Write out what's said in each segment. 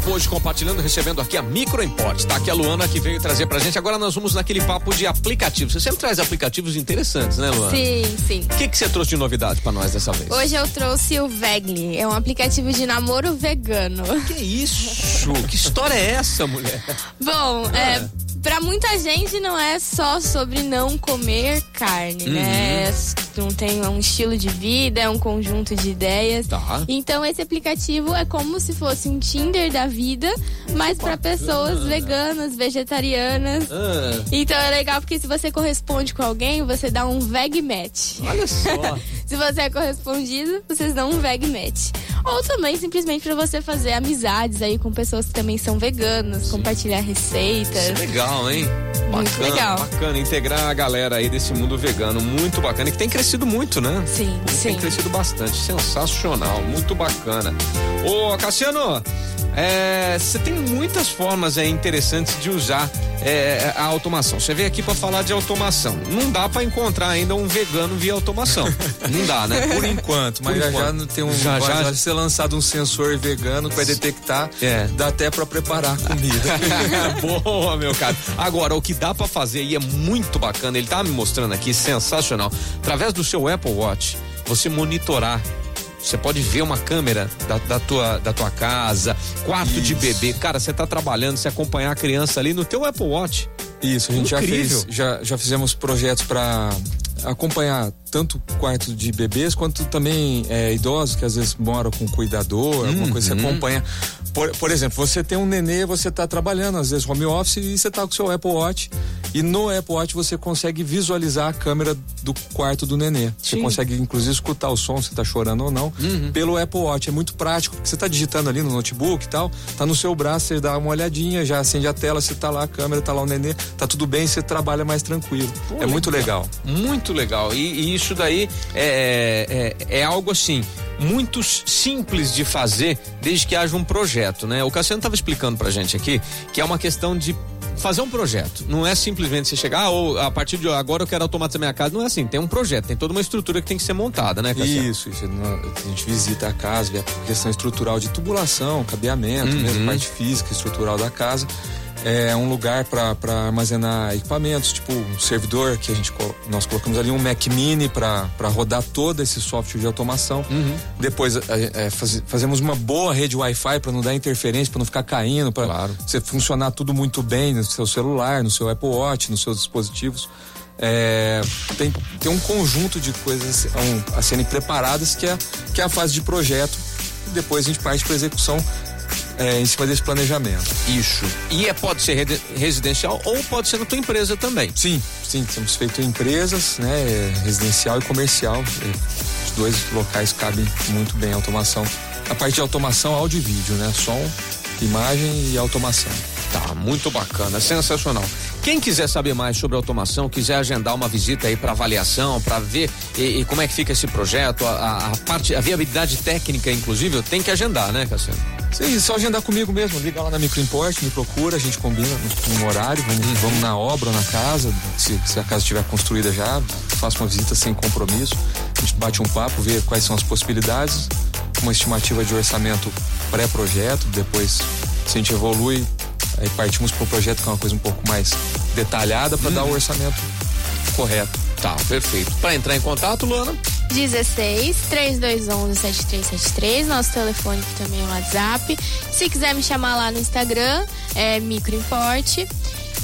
papo hoje compartilhando, recebendo aqui a Micro Import. Tá aqui a Luana que veio trazer pra gente. Agora nós vamos naquele papo de aplicativos. Você sempre traz aplicativos interessantes, né, Luana? Sim, sim. O que, que você trouxe de novidade pra nós dessa vez? Hoje eu trouxe o Vegli, é um aplicativo de namoro vegano. Que isso? que história é essa, mulher? Bom, é. é para muita gente não é só sobre não comer carne, né? uhum. né? Não tem um estilo de vida, é um conjunto de ideias. Tá. Então esse aplicativo é como se fosse um Tinder da vida, mas para pessoas veganas, vegetarianas. Ah. Então é legal porque se você corresponde com alguém, você dá um veg match. Olha só. se você é correspondido, vocês dão um veg match. Ou também simplesmente para você fazer amizades aí com pessoas que também são veganas, Sim. compartilhar receitas. Isso é legal, hein? Muito bacana, legal. Bacana integrar a galera aí desse mundo vegano, muito bacana e que tem crescido muito, né? Sim, sim. Tem crescido bastante, sensacional, muito bacana. Ô, Cassiano, é, você tem muitas formas é, interessantes de usar é, a automação. Você veio aqui para falar de automação. Não dá para encontrar ainda um vegano via automação. Não dá, né? Por enquanto, mas Por já, enquanto. já tem um já, já, já ser lançado um sensor vegano que vai detectar. É. Dá até para preparar comida. Boa, meu cara. Agora, o que dá para fazer e é muito bacana, ele tá me mostrando aqui, sensacional. Através do seu Apple Watch, você monitorar você pode ver uma câmera da, da, tua, da tua casa, quarto Isso. de bebê. Cara, você tá trabalhando, você acompanhar a criança ali no teu Apple Watch. Isso, a gente Incrível. já fez, já, já fizemos projetos para acompanhar tanto quarto de bebês quanto também é, idosos que às vezes moram com cuidador, uhum. alguma coisa você uhum. acompanha. Por, por exemplo, você tem um nenê, você está trabalhando, às vezes home office, e você está com o seu Apple Watch. E no Apple Watch você consegue visualizar a câmera do quarto do nenê. Sim. Você consegue, inclusive, escutar o som, se está chorando ou não, uhum. pelo Apple Watch. É muito prático, porque você está digitando ali no notebook e tal, tá no seu braço, você dá uma olhadinha, já acende a tela, você está lá, a câmera, está lá o nenê, tá tudo bem, você trabalha mais tranquilo. Pô, é legal. muito legal. Muito legal. E, e isso daí é, é, é algo assim muito simples de fazer desde que haja um projeto, né? O Cassiano estava explicando pra gente aqui que é uma questão de fazer um projeto. Não é simplesmente você chegar, ah, ou a partir de agora eu quero automatizar minha casa. Não é assim, tem um projeto, tem toda uma estrutura que tem que ser montada, né, Cassiano? Isso, isso. A gente visita a casa, vê a questão estrutural de tubulação, cabeamento, uhum. mesmo parte física, estrutural da casa é um lugar para armazenar equipamentos, tipo um servidor que a gente nós colocamos ali um Mac Mini para rodar todo esse software de automação. Uhum. Depois é, é, faz, fazemos uma boa rede Wi-Fi para não dar interferência, para não ficar caindo, para claro. você funcionar tudo muito bem no seu celular, no seu Apple Watch, nos seus dispositivos. É, tem, tem um conjunto de coisas a, a serem preparadas que é, que é a fase de projeto. E depois a gente parte para execução é, em cima desse planejamento. Isso. E é, pode ser residencial ou pode ser na tua empresa também. Sim, sim. Temos feito em empresas, né? Residencial e comercial. É, os dois locais cabem muito bem a automação. A parte de automação, áudio e vídeo, né? Som, imagem e automação. Tá, muito bacana, sensacional. Quem quiser saber mais sobre automação, quiser agendar uma visita aí para avaliação, para ver e, e, como é que fica esse projeto, a, a, parte, a viabilidade técnica, inclusive, tem que agendar, né, Cassiano? Sim, só agendar comigo mesmo. Liga lá na Microimport, me procura, a gente combina no, horário, vamos, uhum. vamos, na obra ou na casa. Se, se a casa estiver construída já, faço uma visita sem compromisso. A gente bate um papo, vê quais são as possibilidades, uma estimativa de orçamento pré-projeto, depois se a gente evolui, Aí partimos para um projeto que é uma coisa um pouco mais detalhada para hum. dar o orçamento correto. Tá, perfeito. Para entrar em contato, Luana? 16 3211 7373, nosso telefone que também é o WhatsApp. Se quiser me chamar lá no Instagram, é microimporte.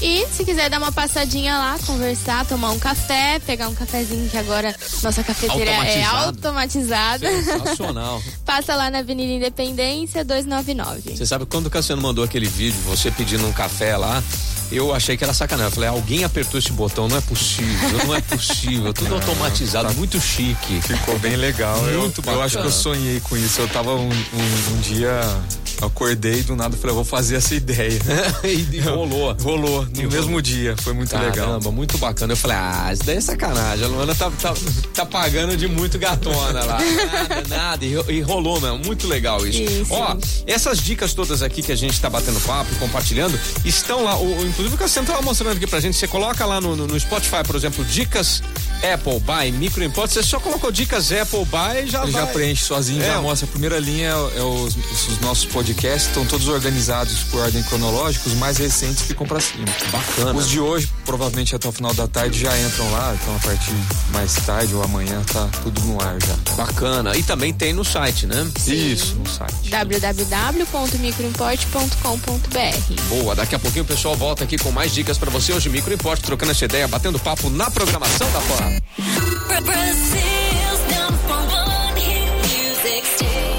E se quiser dar uma passadinha lá, conversar, tomar um café, pegar um cafezinho que agora nossa cafeteira é automatizada. Sensacional. Passa lá na Avenida Independência 299. Você sabe quando o Cassiano mandou aquele vídeo, você pedindo um café lá, eu achei que era sacanagem. Eu falei, alguém apertou esse botão, não é possível, não é possível. Tudo automatizado, tá. muito chique. Ficou bem legal. Muito eu, eu acho que eu sonhei com isso. Eu tava um, um, um dia acordei do nada falei, vou fazer essa ideia. e rolou. rolou, no e mesmo rolou. dia. Foi muito Caramba, legal. Caramba, muito bacana. Eu falei, ah, isso daí é sacanagem. A Luana tá, tá, tá pagando de muito gatona lá. Nada, nada. E, e rolou mesmo. Muito legal isso. isso. Ó, essas dicas todas aqui que a gente tá batendo papo e compartilhando estão lá. O, inclusive o Cassiano tava mostrando aqui pra gente. Você coloca lá no, no Spotify, por exemplo, dicas Apple Buy Microimport, você só colocou dicas Apple Buy e já Ele vai. já preenche sozinho, é. já mostra. A primeira linha é, é os, os, nossos podcasts, podcast estão todos organizados por ordem cronológica, os mais recentes ficam para cima. Bacana. Os de hoje, provavelmente até o final da tarde, já entram lá, então a partir mais tarde ou amanhã tá tudo no ar já. Bacana. E também tem no site, né? Sim. Isso, no site. www.microimport.com.br Boa, daqui a pouquinho o pessoal volta aqui com mais dicas para você hoje, Microimport, trocando essa ideia, batendo papo na programação da FAM. Brasil's number one hit music.